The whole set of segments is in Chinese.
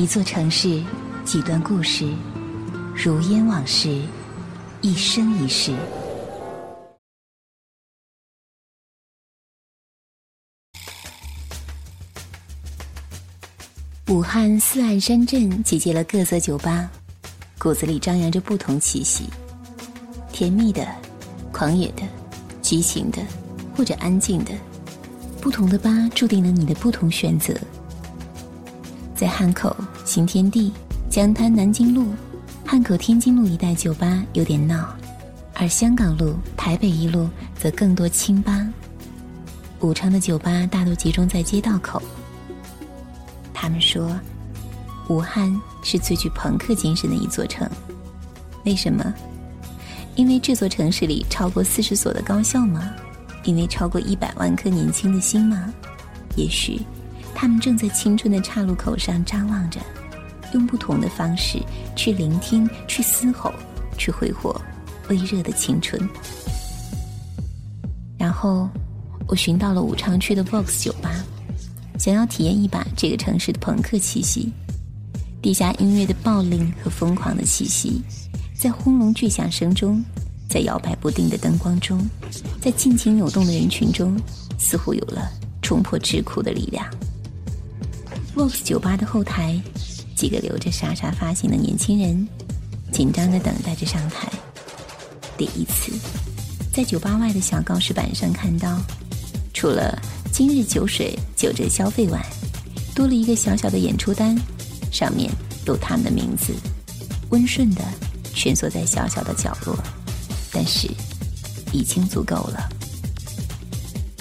一座城市，几段故事，如烟往事，一生一世。武汉四岸山镇集结了各色酒吧，骨子里张扬着不同气息：甜蜜的、狂野的、激情的，或者安静的。不同的吧注定了你的不同选择。在汉口、新天地、江滩、南京路、汉口天津路一带酒吧有点闹，而香港路、台北一路则更多清吧。武昌的酒吧大多集中在街道口。他们说，武汉是最具朋克精神的一座城。为什么？因为这座城市里超过四十所的高校吗？因为超过一百万颗年轻的心吗？也许，他们正在青春的岔路口上张望着，用不同的方式去聆听、去嘶吼、去挥霍微热的青春。然后，我寻到了武昌区的 Vox 酒吧。想要体验一把这个城市的朋克气息，地下音乐的暴戾和疯狂的气息，在轰隆巨响声中，在摇摆不定的灯光中，在尽情扭动的人群中，似乎有了冲破桎梏的力量。Vox 酒吧的后台，几个留着沙沙发型的年轻人，紧张地等待着上台。第一次，在酒吧外的小告示板上看到，除了。今日酒水九折消费外，多了一个小小的演出单，上面有他们的名字，温顺的蜷缩在小小的角落，但是已经足够了。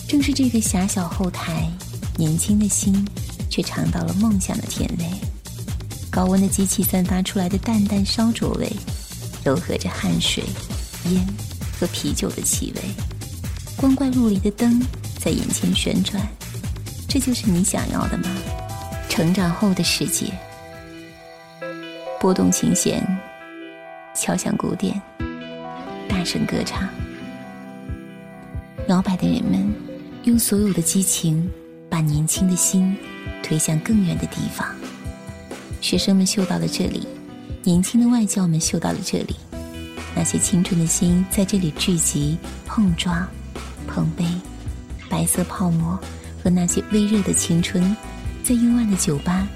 正是这个狭小后台，年轻的心却尝到了梦想的甜味。高温的机器散发出来的淡淡烧灼味，柔和着汗水、烟和啤酒的气味。光怪陆离的灯。在眼前旋转，这就是你想要的吗？成长后的世界，拨动琴弦，敲响鼓点，大声歌唱，摇摆的人们用所有的激情，把年轻的心推向更远的地方。学生们嗅到了这里，年轻的外教们嗅到了这里，那些青春的心在这里聚集、碰撞、碰杯。白色泡沫和那些微热的青春，在幽暗的酒吧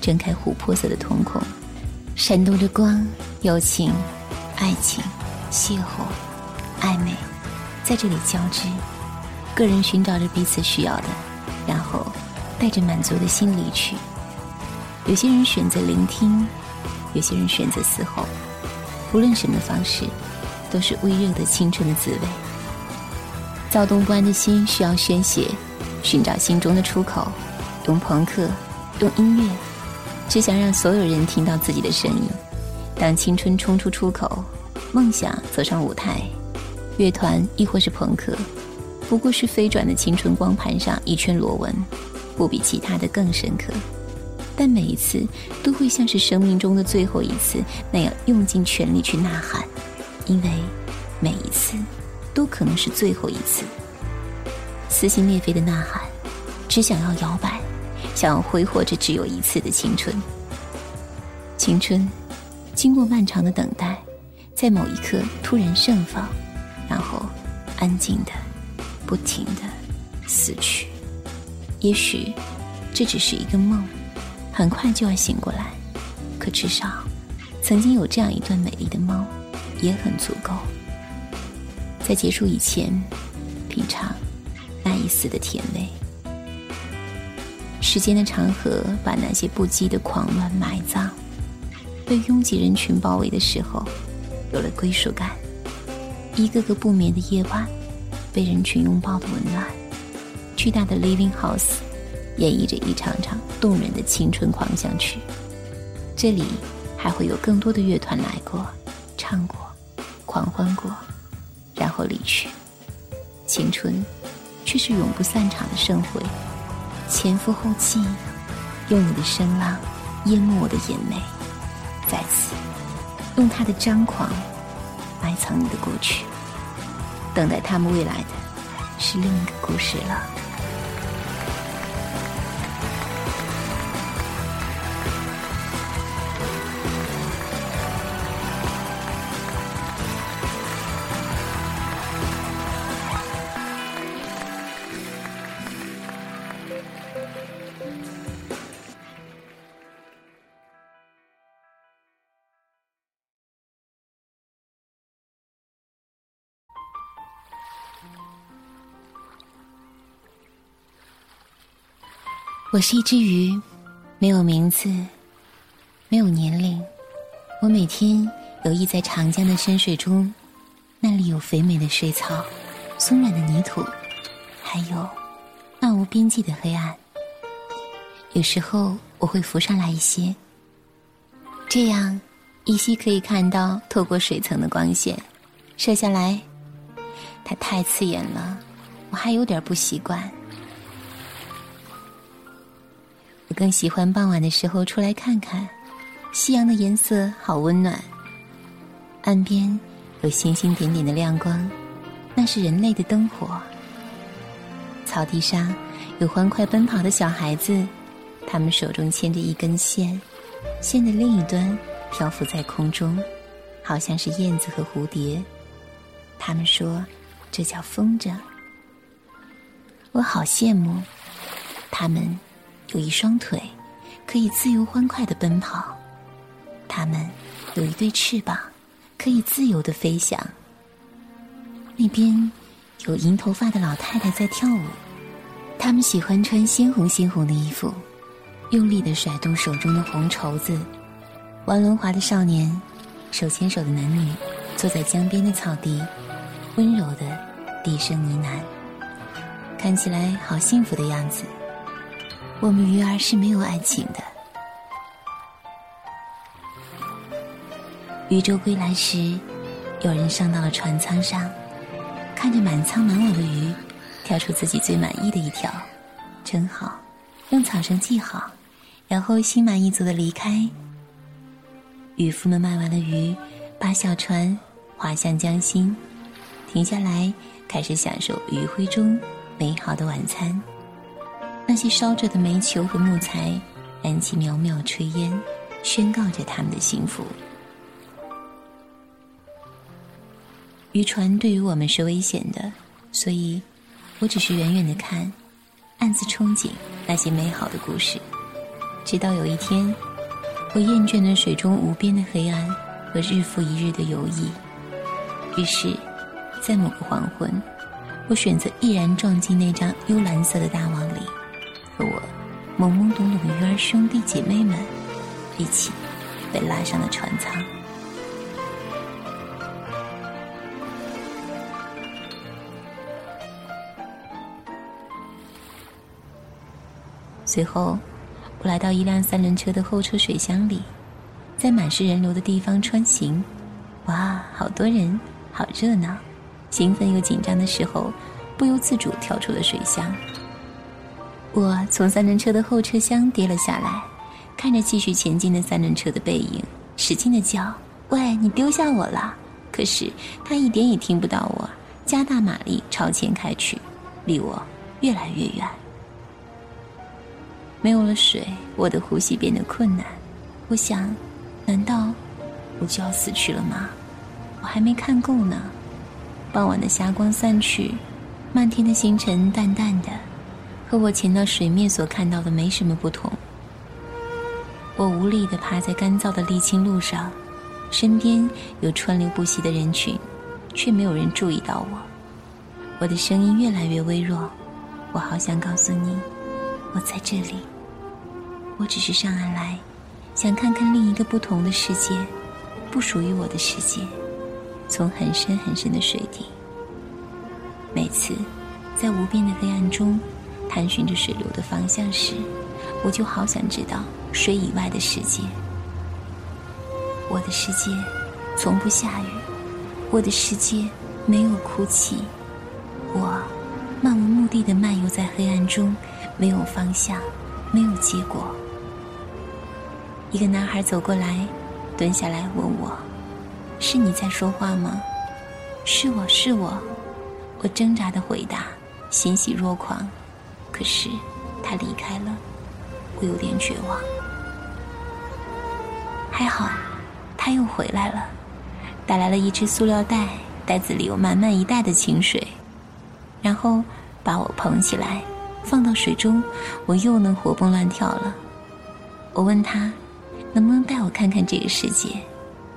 睁开琥珀色的瞳孔，闪动着光，友情、爱情、邂逅、暧昧，在这里交织。个人寻找着彼此需要的，然后带着满足的心离去。有些人选择聆听，有些人选择嘶吼。无论什么方式，都是微热的青春的滋味。躁动不安的心需要宣泄，寻找心中的出口，用朋克，用音乐，只想让所有人听到自己的声音。当青春冲出出口，梦想走上舞台，乐团亦或是朋克，不过是飞转的青春光盘上一圈螺纹，不比其他的更深刻。但每一次都会像是生命中的最后一次那样用尽全力去呐喊，因为每一次。都可能是最后一次，撕心裂肺的呐喊，只想要摇摆，想要挥霍这只有一次的青春。青春，经过漫长的等待，在某一刻突然盛放，然后安静的、不停的死去。也许这只是一个梦，很快就要醒过来。可至少，曾经有这样一段美丽的梦，也很足够。在结束以前，品尝那一丝的甜味。时间的长河把那些不羁的狂乱埋葬，被拥挤人群包围的时候，有了归属感。一个个不眠的夜晚，被人群拥抱的温暖。巨大的 Living House 演绎着一场场动人的青春狂想曲。这里还会有更多的乐团来过，唱过，狂欢过。然后离去，青春却是永不散场的盛会。前赴后继，用你的声浪淹没我的眼眉，再次用他的张狂埋藏你的过去。等待他们未来的是另一个故事了。我是一只鱼，没有名字，没有年龄。我每天游弋在长江的深水中，那里有肥美的水草、松软的泥土，还有漫无边际的黑暗。有时候我会浮上来一些，这样依稀可以看到透过水层的光线射下来。它太刺眼了，我还有点不习惯。更喜欢傍晚的时候出来看看，夕阳的颜色好温暖。岸边有星星点点的亮光，那是人类的灯火。草地上有欢快奔跑的小孩子，他们手中牵着一根线，线的另一端漂浮在空中，好像是燕子和蝴蝶。他们说，这叫风筝。我好羡慕他们。有一双腿，可以自由欢快的奔跑；它们有一对翅膀，可以自由的飞翔。那边有银头发的老太太在跳舞，他们喜欢穿鲜红鲜红的衣服，用力的甩动手中的红绸子。玩轮滑的少年，手牵手的男女，坐在江边的草地，温柔的低声呢喃，看起来好幸福的样子。我们鱼儿是没有爱情的。渔舟归来时，有人上到了船舱上，看着满舱满网的鱼，挑出自己最满意的一条，真好，用草绳系好，然后心满意足的离开。渔夫们卖完了鱼，把小船划向江心，停下来开始享受余晖中美好的晚餐。那些烧着的煤球和木材，燃起袅袅炊烟，宣告着他们的幸福。渔船对于我们是危险的，所以我只是远远的看，暗自憧憬那些美好的故事。直到有一天，我厌倦了水中无边的黑暗和日复一日的游弋，于是，在某个黄昏，我选择毅然撞进那张幽蓝色的大网里。我懵懵懂懂的鱼儿兄弟姐妹们一起被拉上了船舱。随后，我来到一辆三轮车的后车水箱里，在满是人流的地方穿行。哇，好多人，好热闹！兴奋又紧张的时候，不由自主跳出了水箱。我从三轮车的后车厢跌了下来，看着继续前进的三轮车的背影，使劲的叫：“喂，你丢下我了！”可是他一点也听不到我，加大马力朝前开去，离我越来越远。没有了水，我的呼吸变得困难。我想，难道我就要死去了吗？我还没看够呢。傍晚的霞光散去，漫天的星辰淡淡的。和我潜到水面所看到的没什么不同。我无力地趴在干燥的沥青路上，身边有川流不息的人群，却没有人注意到我。我的声音越来越微弱，我好想告诉你，我在这里。我只是上岸来，想看看另一个不同的世界，不属于我的世界，从很深很深的水底。每次，在无边的黑暗中。探寻着水流的方向时，我就好想知道水以外的世界。我的世界从不下雨，我的世界没有哭泣。我漫无目的的漫游在黑暗中，没有方向，没有结果。一个男孩走过来，蹲下来问我：“是你在说话吗？”“是我是我。”我挣扎的回答，欣喜若狂。可是，他离开了，我有点绝望。还好，他又回来了，带来了一只塑料袋，袋子里有满满一袋的清水，然后把我捧起来，放到水中，我又能活蹦乱跳了。我问他，能不能带我看看这个世界？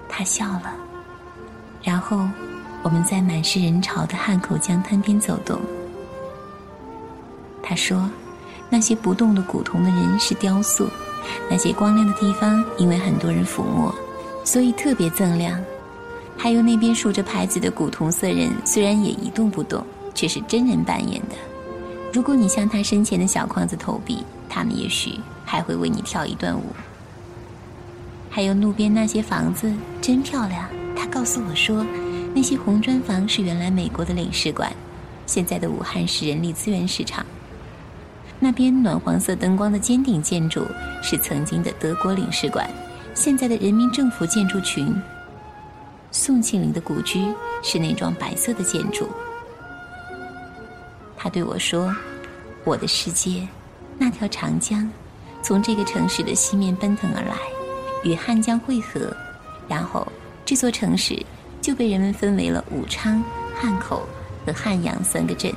他笑了。然后，我们在满是人潮的汉口江滩边走动。他说：“那些不动的古铜的人是雕塑，那些光亮的地方，因为很多人抚摸，所以特别锃亮。还有那边竖着牌子的古铜色人，虽然也一动不动，却是真人扮演的。如果你向他身前的小框子投币，他们也许还会为你跳一段舞。还有路边那些房子真漂亮，他告诉我说，那些红砖房是原来美国的领事馆，现在的武汉市人力资源市场。那边暖黄色灯光的尖顶建筑是曾经的德国领事馆，现在的人民政府建筑群。宋庆龄的故居是那幢白色的建筑。他对我说：“我的世界，那条长江，从这个城市的西面奔腾而来，与汉江汇合，然后这座城市就被人们分为了武昌、汉口和汉阳三个镇。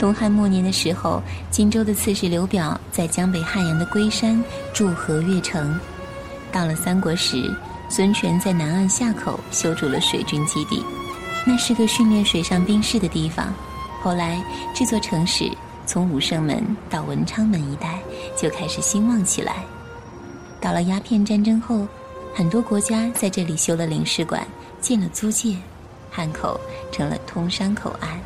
东汉末年的时候，荆州的刺史刘表在江北汉阳的龟山筑河越城，到了三国时。”孙权在南岸下口修筑了水军基地，那是个训练水上兵士的地方。后来，这座城市从武胜门到文昌门一带就开始兴旺起来。到了鸦片战争后，很多国家在这里修了领事馆，建了租界，汉口成了通商口岸。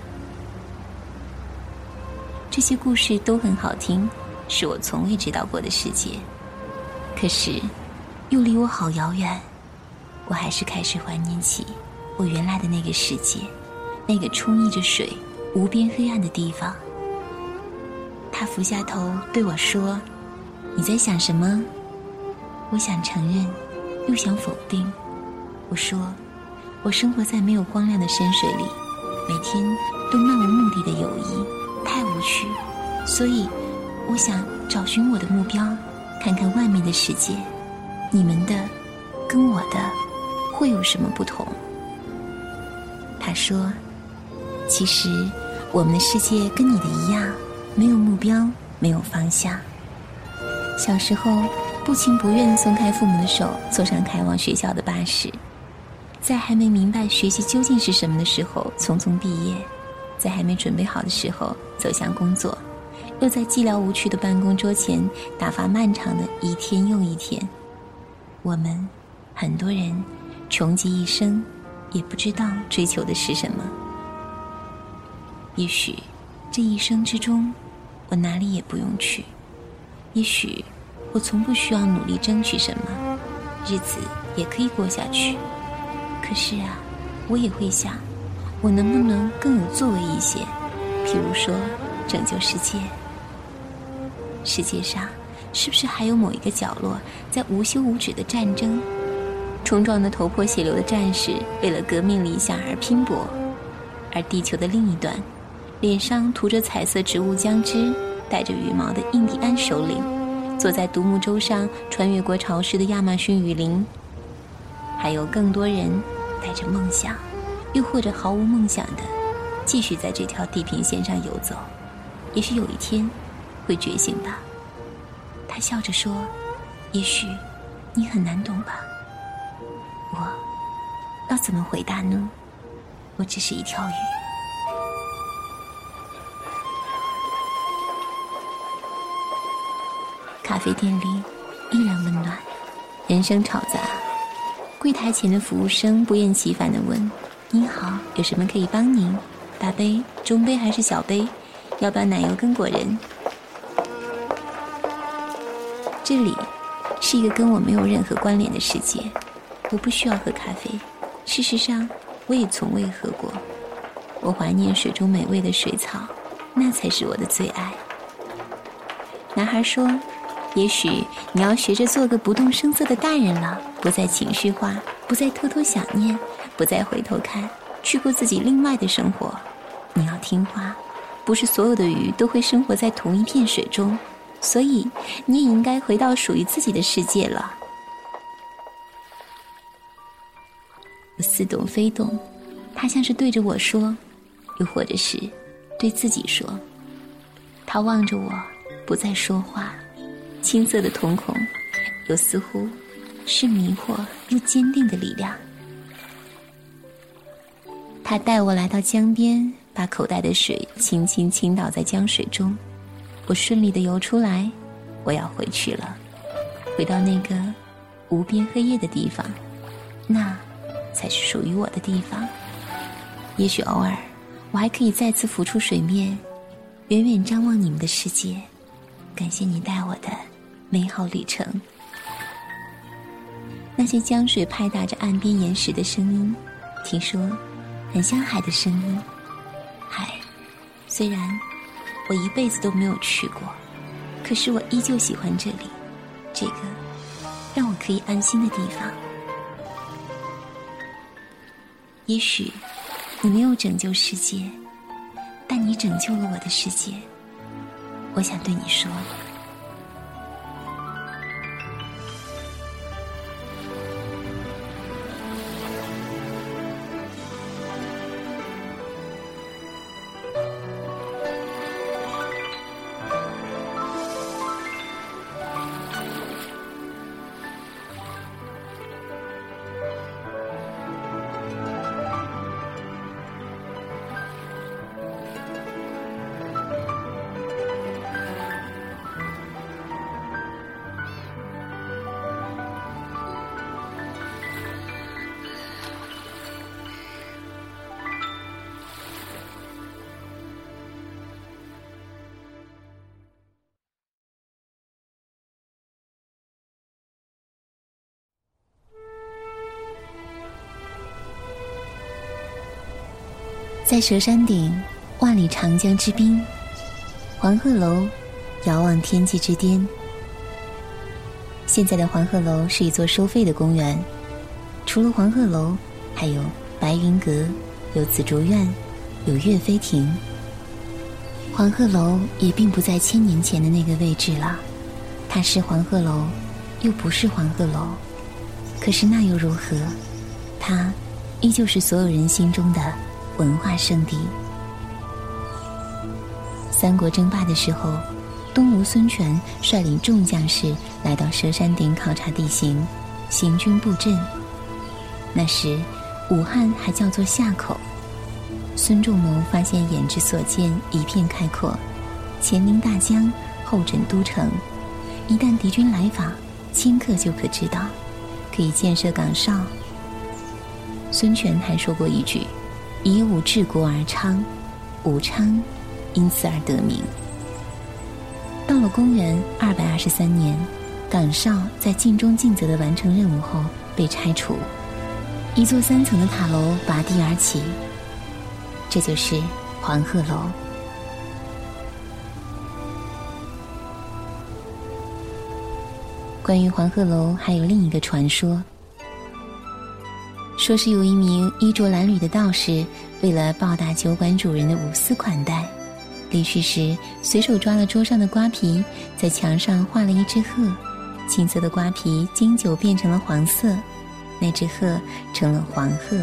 这些故事都很好听，是我从未知道过的世界，可是又离我好遥远。我还是开始怀念起我原来的那个世界，那个充溢着水、无边黑暗的地方。他俯下头对我说：“你在想什么？”我想承认，又想否定。我说：“我生活在没有光亮的深水里，每天都漫无目的的游弋，太无趣。所以，我想找寻我的目标，看看外面的世界，你们的，跟我的。”会有什么不同？他说：“其实我们的世界跟你的一样，没有目标，没有方向。小时候不情不愿松开父母的手，坐上开往学校的巴士，在还没明白学习究竟是什么的时候，匆匆毕业；在还没准备好的时候，走向工作，又在寂寥无趣的办公桌前打发漫长的一天又一天。我们很多人。”穷极一生，也不知道追求的是什么。也许这一生之中，我哪里也不用去；也许我从不需要努力争取什么，日子也可以过下去。可是啊，我也会想，我能不能更有作为一些？譬如说，拯救世界。世界上是不是还有某一个角落，在无休无止的战争？冲撞的头破血流的战士为了革命理想而拼搏，而地球的另一端，脸上涂着彩色植物浆汁、戴着羽毛的印第安首领，坐在独木舟上穿越过潮湿的亚马逊雨林。还有更多人带着梦想，又或者毫无梦想的，继续在这条地平线上游走。也许有一天会觉醒吧。他笑着说：“也许你很难懂吧。”我要怎么回答呢？我只是一条鱼。咖啡店里依然温暖，人声吵杂。柜台前的服务生不厌其烦的问：“您好，有什么可以帮您？大杯、中杯还是小杯？要不要奶油跟果仁？”这里是一个跟我没有任何关联的世界。我不需要喝咖啡，事实上，我也从未喝过。我怀念水中美味的水草，那才是我的最爱。男孩说：“也许你要学着做个不动声色的大人了，不再情绪化，不再偷偷想念，不再回头看，去过自己另外的生活。你要听话，不是所有的鱼都会生活在同一片水中，所以你也应该回到属于自己的世界了。”我似懂非懂，他像是对着我说，又或者是对自己说。他望着我，不再说话，青涩的瞳孔，又似乎是迷惑又坚定的力量。他带我来到江边，把口袋的水轻轻倾倒在江水中，我顺利的游出来，我要回去了，回到那个无边黑夜的地方，那才是属于我的地方。也许偶尔，我还可以再次浮出水面，远远张望你们的世界，感谢你带我的美好旅程。那些江水拍打着岸边岩石的声音，听说很像海的声音。虽然。我一辈子都没有去过，可是我依旧喜欢这里，这个让我可以安心的地方。也许你没有拯救世界，但你拯救了我的世界。我想对你说。在蛇山顶，万里长江之滨，黄鹤楼遥望天际之巅。现在的黄鹤楼是一座收费的公园，除了黄鹤楼，还有白云阁，有紫竹院，有岳飞亭。黄鹤楼也并不在千年前的那个位置了，它是黄鹤楼，又不是黄鹤楼。可是那又如何？它依旧是所有人心中的。文化圣地。三国争霸的时候，东吴孙权率领众将士来到蛇山顶考察地形，行军布阵。那时，武汉还叫做夏口。孙仲谋发现眼之所见一片开阔，前临大江，后枕都城，一旦敌军来访，顷刻就可知道，可以建设岗哨。孙权还说过一句。以武治国而昌，武昌因此而得名。到了公元二百二十三年，岗哨在尽忠尽责的完成任务后被拆除，一座三层的塔楼拔地而起，这就是黄鹤楼。关于黄鹤楼，还有另一个传说。说是有一名衣着褴褛的道士，为了报答酒馆主人的无私款待，离去时随手抓了桌上的瓜皮，在墙上画了一只鹤，青色的瓜皮经久变成了黄色，那只鹤成了黄鹤。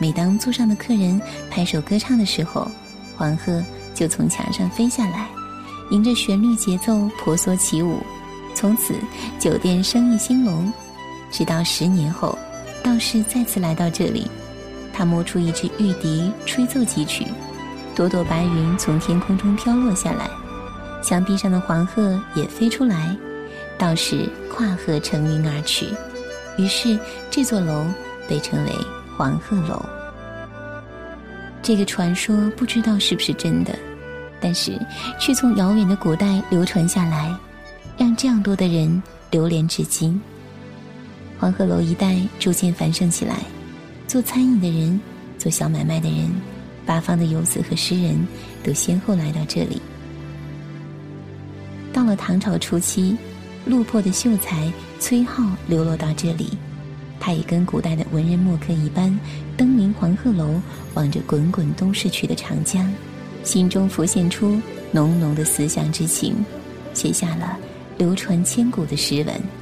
每当座上的客人拍手歌唱的时候，黄鹤就从墙上飞下来，迎着旋律节奏婆娑起舞。从此酒店生意兴隆，直到十年后。道士再次来到这里，他摸出一支玉笛，吹奏几曲，朵朵白云从天空中飘落下来，墙壁上的黄鹤也飞出来，道士跨鹤乘云而去，于是这座楼被称为黄鹤楼。这个传说不知道是不是真的，但是却从遥远的古代流传下来，让这样多的人流连至今。黄鹤楼一带逐渐繁盛起来，做餐饮的人，做小买卖的人，八方的游子和诗人，都先后来到这里。到了唐朝初期，落魄的秀才崔颢流落到这里，他也跟古代的文人墨客一般，登临黄鹤楼，望着滚滚东逝去的长江，心中浮现出浓浓的思乡之情，写下了流传千古的诗文。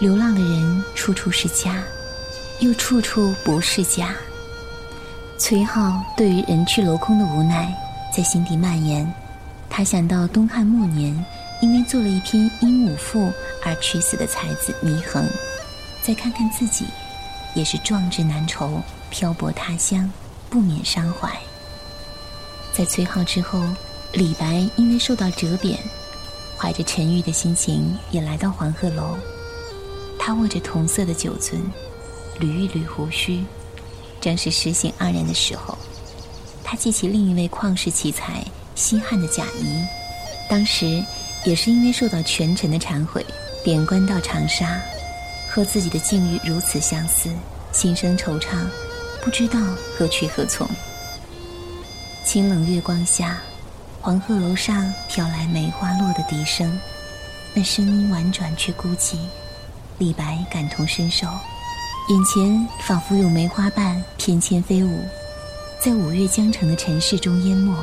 流浪的人处处是家，又处处不是家。崔颢对于人去楼空的无奈在心底蔓延。他想到东汉末年，因为做了一篇《鹦鹉赋》而屈死的才子祢衡，再看看自己，也是壮志难酬，漂泊他乡，不免伤怀。在崔颢之后，李白因为受到折贬，怀着沉郁的心情也来到黄鹤楼。他握着同色的酒樽，捋一捋胡须，正是诗兴盎然的时候。他记起另一位旷世奇才西汉的贾谊，当时也是因为受到权臣的忏悔，贬官到长沙，和自己的境遇如此相似，心生惆怅，不知道何去何从。清冷月光下，黄鹤楼上飘来梅花落的笛声，那声音婉转却孤寂。李白感同身受，眼前仿佛有梅花瓣翩跹飞舞，在五月江城的尘世中淹没，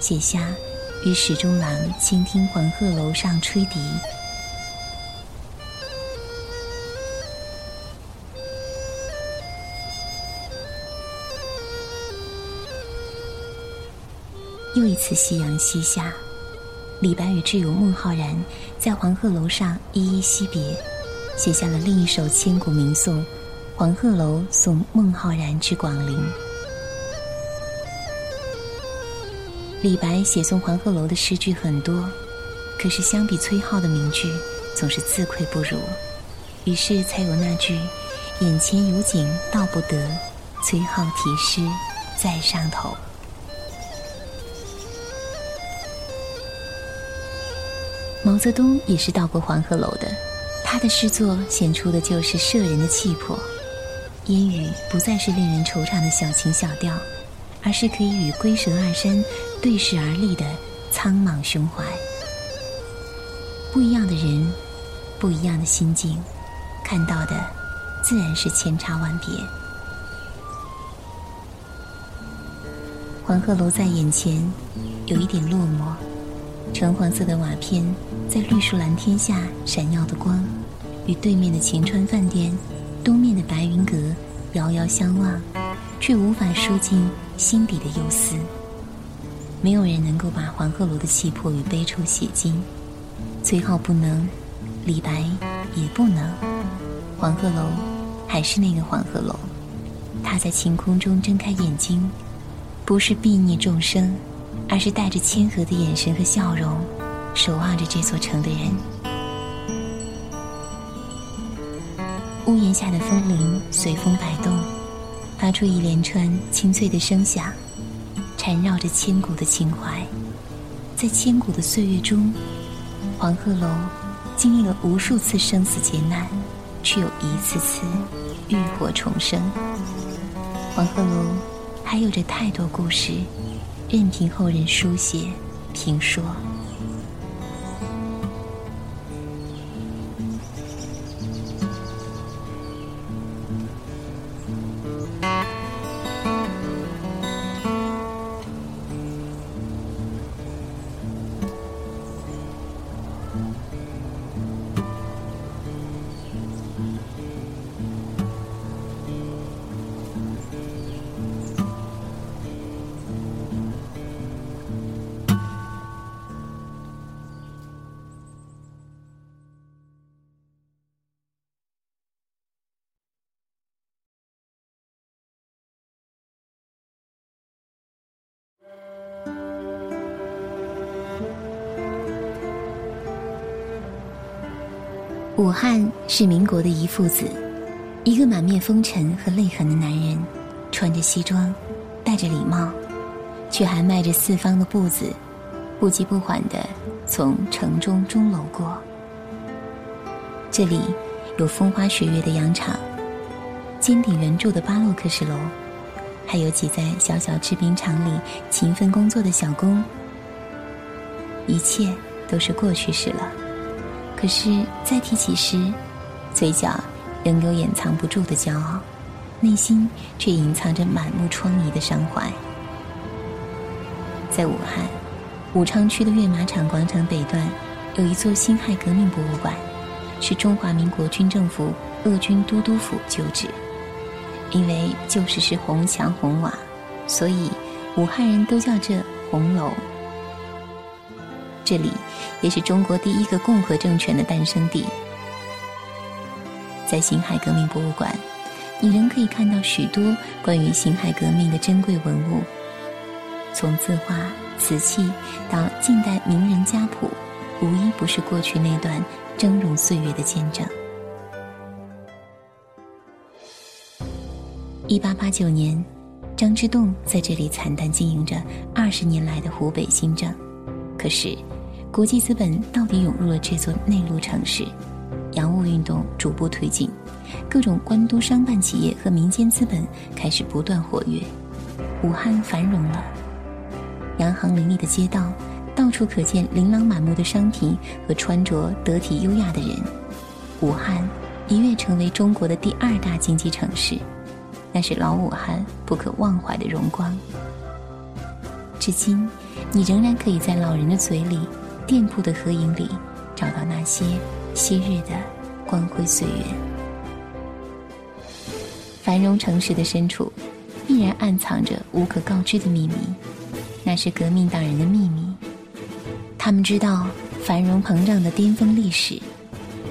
写下“与史中郎倾听黄鹤楼上吹笛”。又一次夕阳西下，李白与挚友孟浩然在黄鹤楼上依依惜别，写下了另一首千古名颂《黄鹤楼送孟浩然之广陵》。李白写送黄鹤楼的诗句很多，可是相比崔颢的名句，总是自愧不如，于是才有那句“眼前有景道不得，崔颢题诗在上头”。毛泽东也是到过黄鹤楼的，他的诗作显出的就是摄人的气魄。烟雨不再是令人惆怅的小情小调，而是可以与龟蛇二山对视而立的苍莽胸怀。不一样的人，不一样的心境，看到的自然是千差万别。黄鹤楼在眼前，有一点落寞。橙黄色的瓦片在绿树蓝天下闪耀的光，与对面的晴川饭店、东面的白云阁遥遥相望，却无法输进心底的忧思。没有人能够把黄鹤楼的气魄与悲愁写尽，崔颢不能，李白也不能。黄鹤楼还是那个黄鹤楼，他在晴空中睁开眼睛，不是睥睨众生。而是带着谦和的眼神和笑容，守望着这座城的人。屋檐下的风铃随风摆动，发出一连串清脆的声响，缠绕着千古的情怀。在千古的岁月中，黄鹤楼经历了无数次生死劫难，却又一次次浴火重生。黄鹤楼还有着太多故事。任凭后人书写、评说。武汉是民国的一父子，一个满面风尘和泪痕的男人，穿着西装，戴着礼帽，却还迈着四方的步子，不急不缓地从城中钟楼过。这里有风花雪月的洋场，尖顶圆柱的巴洛克式楼，还有挤在小小制冰厂里勤奋工作的小工。一切都是过去式了。可是再提起时，嘴角仍有掩藏不住的骄傲，内心却隐藏着满目疮痍的伤怀。在武汉武昌区的跃马场广场北段，有一座辛亥革命博物馆，是中华民国军政府鄂军都督府旧址。因为旧时是红墙红瓦，所以武汉人都叫这红楼。这里也是中国第一个共和政权的诞生地。在辛亥革命博物馆，你仍可以看到许多关于辛亥革命的珍贵文物，从字画、瓷器到近代名人家谱，无一不是过去那段峥嵘岁月的见证。一八八九年，张之洞在这里惨淡经营着二十年来的湖北新政。可是，国际资本到底涌入了这座内陆城市，洋务运动逐步推进，各种官督商办企业和民间资本开始不断活跃，武汉繁荣了。洋行林立的街道，到处可见琳琅满目的商品和穿着得体优雅的人。武汉一跃成为中国的第二大经济城市。那是老武汉不可忘怀的荣光。至今，你仍然可以在老人的嘴里、店铺的合影里，找到那些昔日的光辉岁月。繁荣城市的深处，必然暗藏着无可告知的秘密，那是革命党人的秘密。他们知道繁荣膨胀的巅峰历史，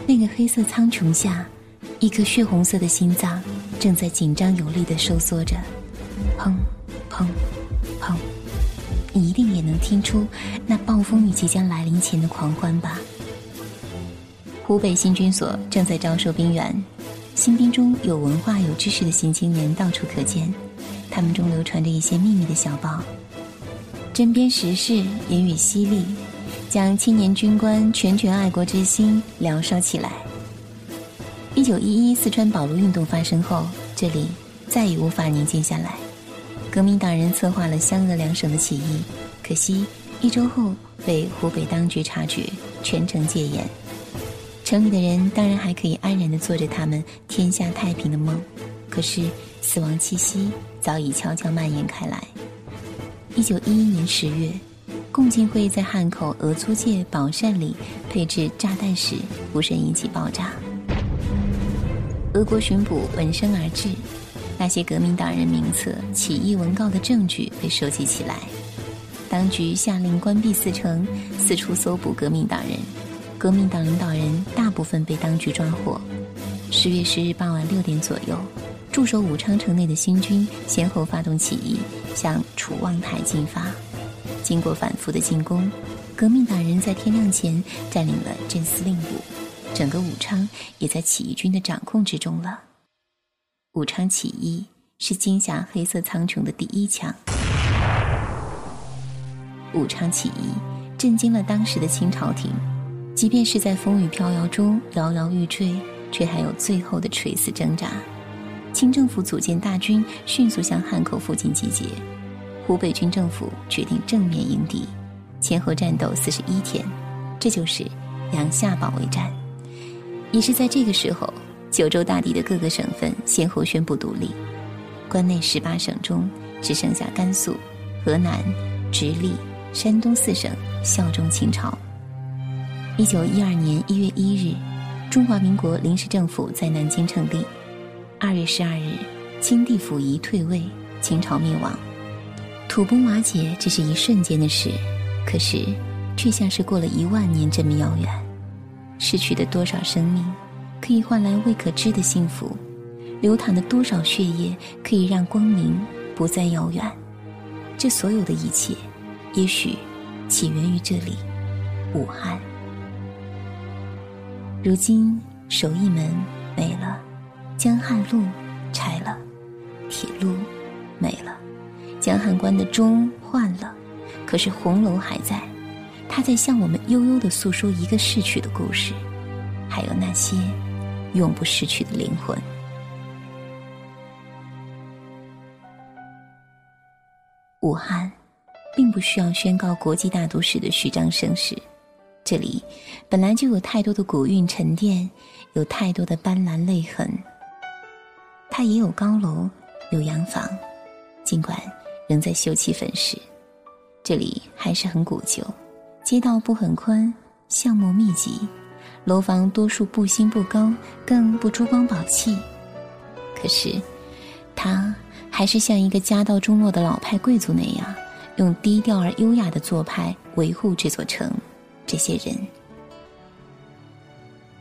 那个黑色苍穹下，一颗血红色的心脏。正在紧张有力的收缩着，砰，听出那暴风雨即将来临前的狂欢吧？湖北新军所正在招收兵员，新兵中有文化有知识的新青年到处可见，他们中流传着一些秘密的小报，针砭时事，言语犀利，将青年军官拳拳爱国之心燎烧起来。一九一一四川保路运动发生后，这里再也无法宁静下来。革命党人策划了湘鄂两省的起义，可惜一周后被湖北当局察觉，全城戒严。城里的人当然还可以安然地做着他们天下太平的梦，可是死亡气息早已悄悄蔓延开来。一九一一年十月，共进会在汉口俄租界宝善里配置炸弹时，不慎引起爆炸。俄国巡捕闻声而至，那些革命党人名册、起义文告的证据被收集起来。当局下令关闭四城，四处搜捕革命党人。革命党领导人大部分被当局抓获。十月十日傍晚六点左右，驻守武昌城内的新军先后发动起义，向楚望台进发。经过反复的进攻，革命党人在天亮前占领了镇司令部。整个武昌也在起义军的掌控之中了。武昌起义是惊吓黑色苍穹的第一枪。武昌起义震惊了当时的清朝廷，即便是在风雨飘摇中摇摇欲坠，却还有最后的垂死挣扎。清政府组建大军，迅速向汉口附近集结。湖北军政府决定正面迎敌，前后战斗四十一天，这就是阳夏保卫战。也是在这个时候，九州大地的各个省份先后宣布独立，关内十八省中只剩下甘肃、河南、直隶、山东四省效忠清朝。一九一二年一月一日，中华民国临时政府在南京成立。二月十二日，清帝溥仪退位，清朝灭亡，土崩瓦解只是一瞬间的事，可是却像是过了一万年这么遥远。失去的多少生命，可以换来未可知的幸福；流淌的多少血液，可以让光明不再遥远。这所有的一切，也许起源于这里——武汉。如今，手艺门没了，江汉路拆了，铁路没了，江汉关的钟换了，可是红楼还在。它在向我们悠悠的诉说一个逝去的故事，还有那些永不逝去的灵魂。武汉，并不需要宣告国际大都市的虚张声势，这里本来就有太多的古韵沉淀，有太多的斑斓泪痕。它也有高楼，有洋房，尽管仍在修葺粉饰，这里还是很古旧。街道不很宽，巷陌密集，楼房多数不新不高，更不珠光宝气。可是，他还是像一个家道中落的老派贵族那样，用低调而优雅的做派维护这座城，这些人。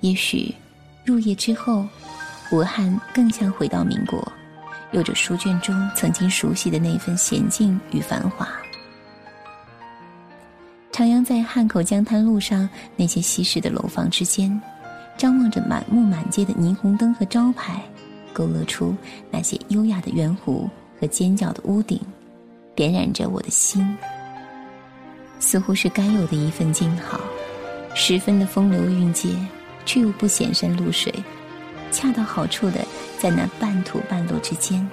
也许，入夜之后，武汉更像回到民国，有着书卷中曾经熟悉的那份娴静与繁华。徜徉在汉口江滩路上那些西式的楼房之间，张望着满目满街的霓虹灯和招牌，勾勒出那些优雅的圆弧和尖角的屋顶，点燃着我的心。似乎是该有的一份静好，十分的风流韵节。却又不显山露水，恰到好处的在那半土半落之间。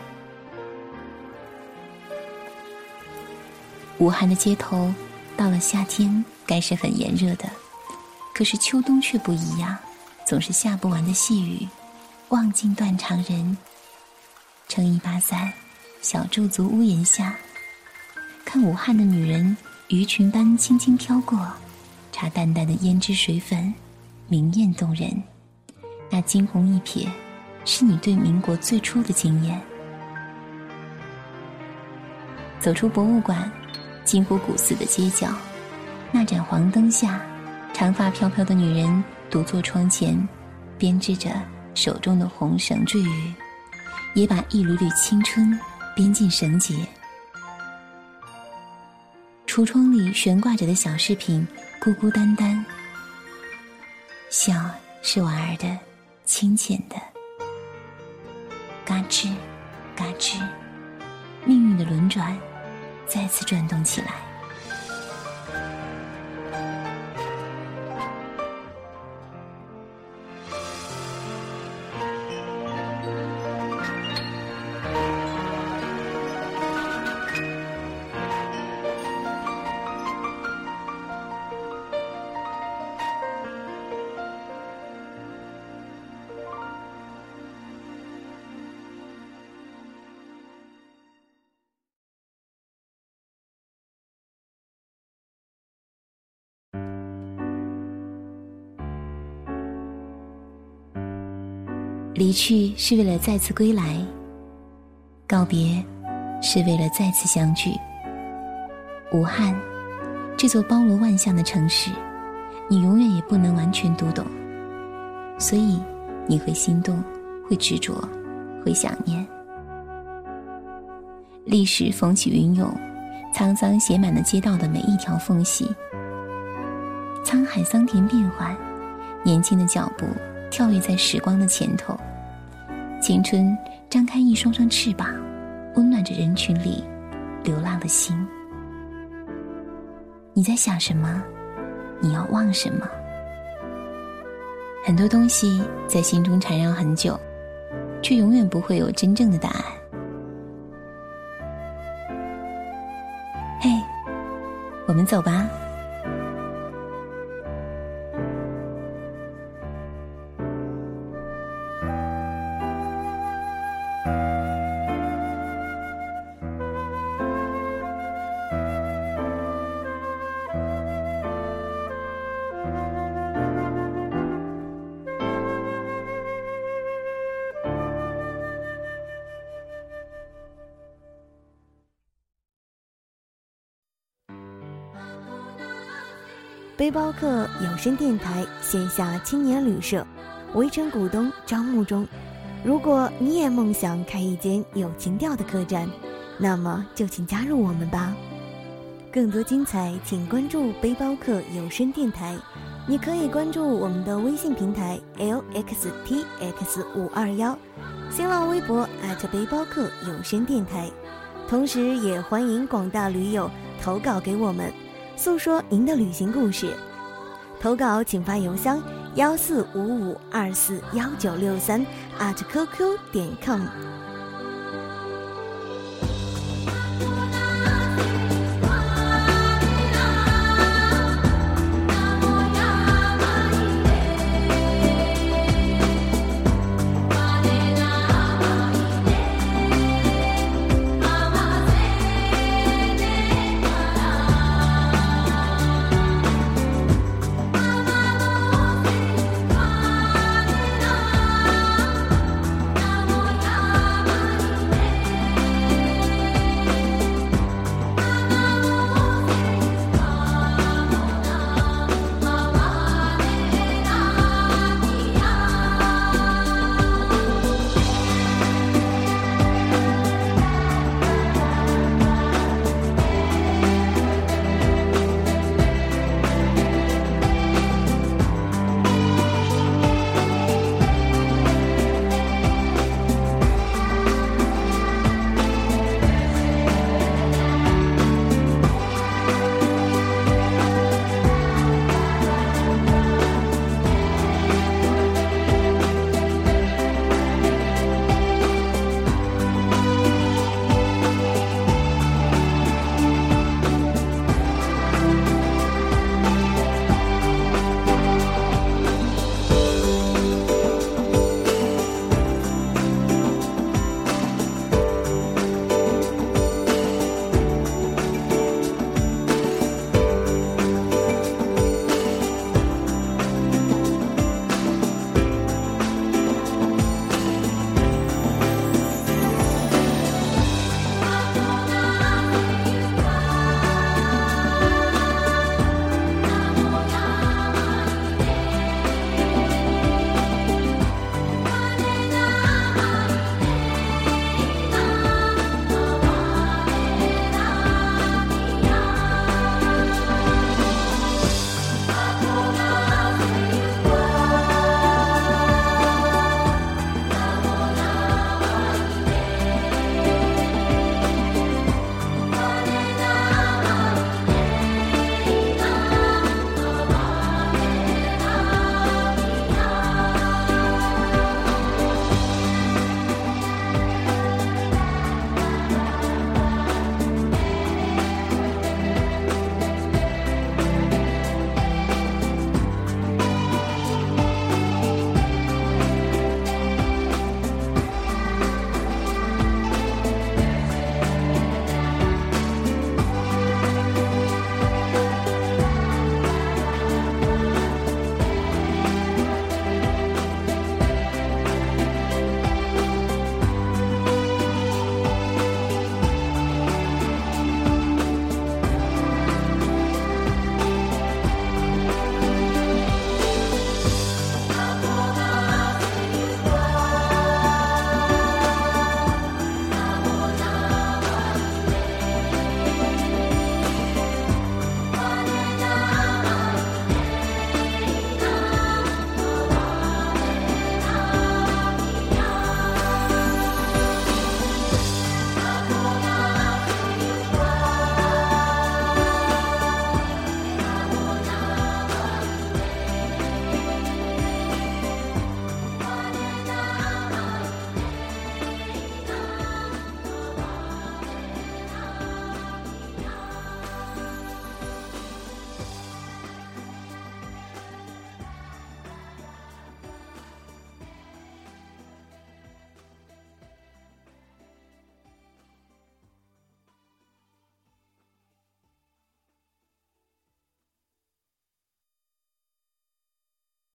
武汉的街头，到了夏天该是很炎热的，可是秋冬却不一样，总是下不完的细雨，望尽断肠人。撑一把伞，小驻足屋檐下，看武汉的女人鱼群般轻轻飘过，插淡淡的胭脂水粉。明艳动人，那惊鸿一瞥，是你对民国最初的惊艳。走出博物馆，金湖古寺的街角，那盏黄灯下，长发飘飘的女人独坐窗前，编织着手中的红绳坠羽，也把一缕缕青春编进绳结。橱窗里悬挂着的小饰品，孤孤单单。笑是婉儿的，清浅的，嘎吱，嘎吱，命运的轮转再次转动起来。离去是为了再次归来，告别是为了再次相聚。武汉，这座包罗万象的城市，你永远也不能完全读懂，所以你会心动，会执着，会想念。历史风起云涌，沧桑写满了街道的每一条缝隙。沧海桑田变幻，年轻的脚步跳跃在时光的前头。青春张开一双双翅膀，温暖着人群里流浪的心。你在想什么？你要忘什么？很多东西在心中缠绕很久，却永远不会有真正的答案。嘿，我们走吧。背包客有声电台线下青年旅社，围城股东招募中。如果你也梦想开一间有情调的客栈，那么就请加入我们吧。更多精彩，请关注背包客有声电台。你可以关注我们的微信平台 lxtx 五二幺，新浪微博背包客有声电台。同时，也欢迎广大驴友投稿给我们。诉说您的旅行故事，投稿请发邮箱幺四五五二四幺九六三 at qq 点 com。